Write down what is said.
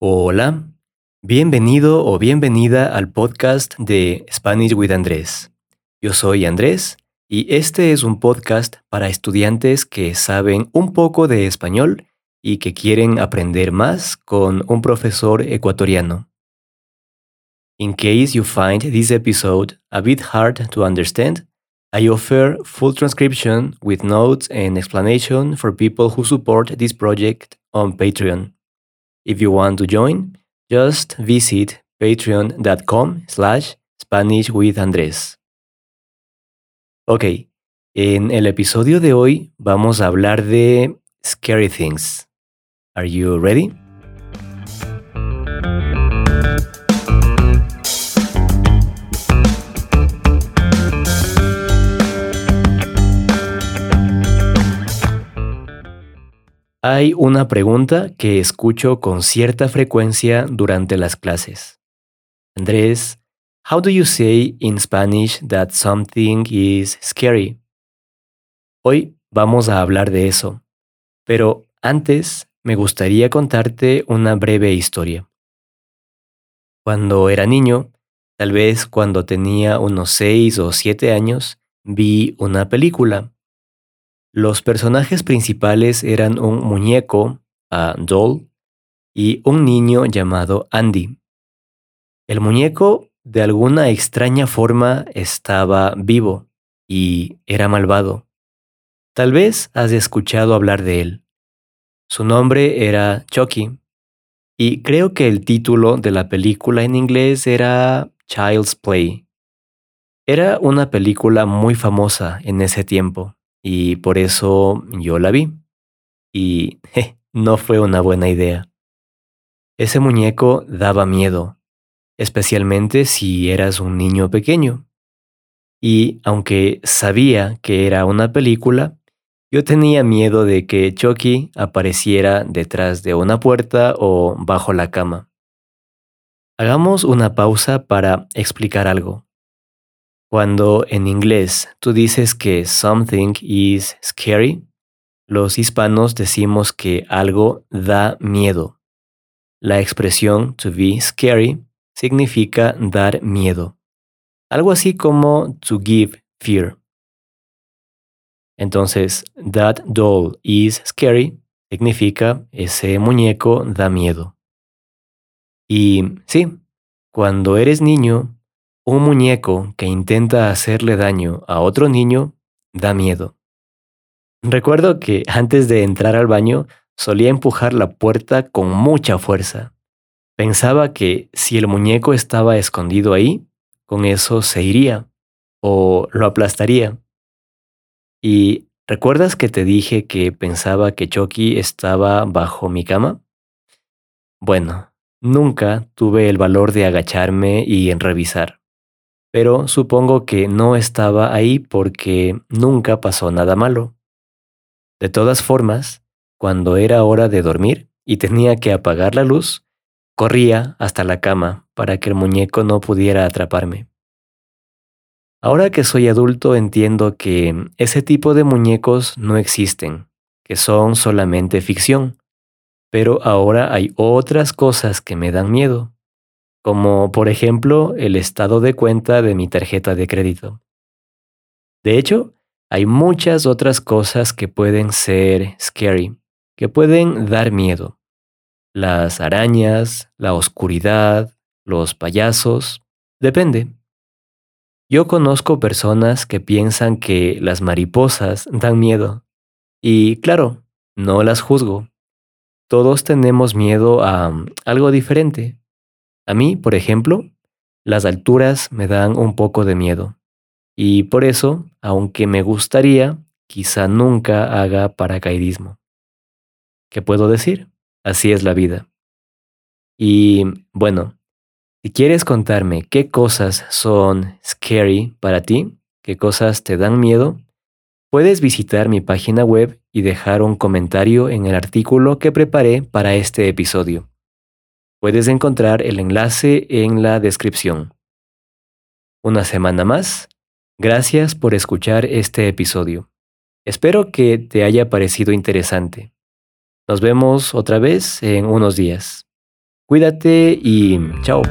Hola, bienvenido o bienvenida al podcast de Spanish with Andrés. Yo soy Andrés y este es un podcast para estudiantes que saben un poco de español y que quieren aprender más con un profesor ecuatoriano. In case you find this episode a bit hard to understand, I offer full transcription with notes and explanation for people who support this project on Patreon. If you want to join, just visit patreon.com slash Spanish with Andrés. Ok, en el episodio de hoy vamos a hablar de scary things. Are you ready? Hay una pregunta que escucho con cierta frecuencia durante las clases. Andrés, how do you say in Spanish that something is scary? Hoy vamos a hablar de eso, pero antes me gustaría contarte una breve historia. Cuando era niño, tal vez cuando tenía unos 6 o 7 años, vi una película los personajes principales eran un muñeco, a doll, y un niño llamado Andy. El muñeco, de alguna extraña forma, estaba vivo y era malvado. Tal vez has escuchado hablar de él. Su nombre era Chucky, y creo que el título de la película en inglés era Child's Play. Era una película muy famosa en ese tiempo y por eso yo la vi. Y no fue una buena idea. Ese muñeco daba miedo, especialmente si eras un niño pequeño. Y aunque sabía que era una película, yo tenía miedo de que Chucky apareciera detrás de una puerta o bajo la cama. Hagamos una pausa para explicar algo. Cuando en inglés tú dices que something is scary, los hispanos decimos que algo da miedo. La expresión to be scary significa dar miedo. Algo así como to give fear. Entonces, that doll is scary significa ese muñeco da miedo. Y sí, cuando eres niño, un muñeco que intenta hacerle daño a otro niño da miedo. Recuerdo que antes de entrar al baño solía empujar la puerta con mucha fuerza. Pensaba que si el muñeco estaba escondido ahí, con eso se iría o lo aplastaría. ¿Y recuerdas que te dije que pensaba que Chucky estaba bajo mi cama? Bueno, nunca tuve el valor de agacharme y en revisar pero supongo que no estaba ahí porque nunca pasó nada malo. De todas formas, cuando era hora de dormir y tenía que apagar la luz, corría hasta la cama para que el muñeco no pudiera atraparme. Ahora que soy adulto entiendo que ese tipo de muñecos no existen, que son solamente ficción, pero ahora hay otras cosas que me dan miedo como por ejemplo el estado de cuenta de mi tarjeta de crédito. De hecho, hay muchas otras cosas que pueden ser scary, que pueden dar miedo. Las arañas, la oscuridad, los payasos, depende. Yo conozco personas que piensan que las mariposas dan miedo. Y claro, no las juzgo. Todos tenemos miedo a algo diferente. A mí, por ejemplo, las alturas me dan un poco de miedo. Y por eso, aunque me gustaría, quizá nunca haga paracaidismo. ¿Qué puedo decir? Así es la vida. Y bueno, si quieres contarme qué cosas son scary para ti, qué cosas te dan miedo, puedes visitar mi página web y dejar un comentario en el artículo que preparé para este episodio. Puedes encontrar el enlace en la descripción. Una semana más, gracias por escuchar este episodio. Espero que te haya parecido interesante. Nos vemos otra vez en unos días. Cuídate y chao.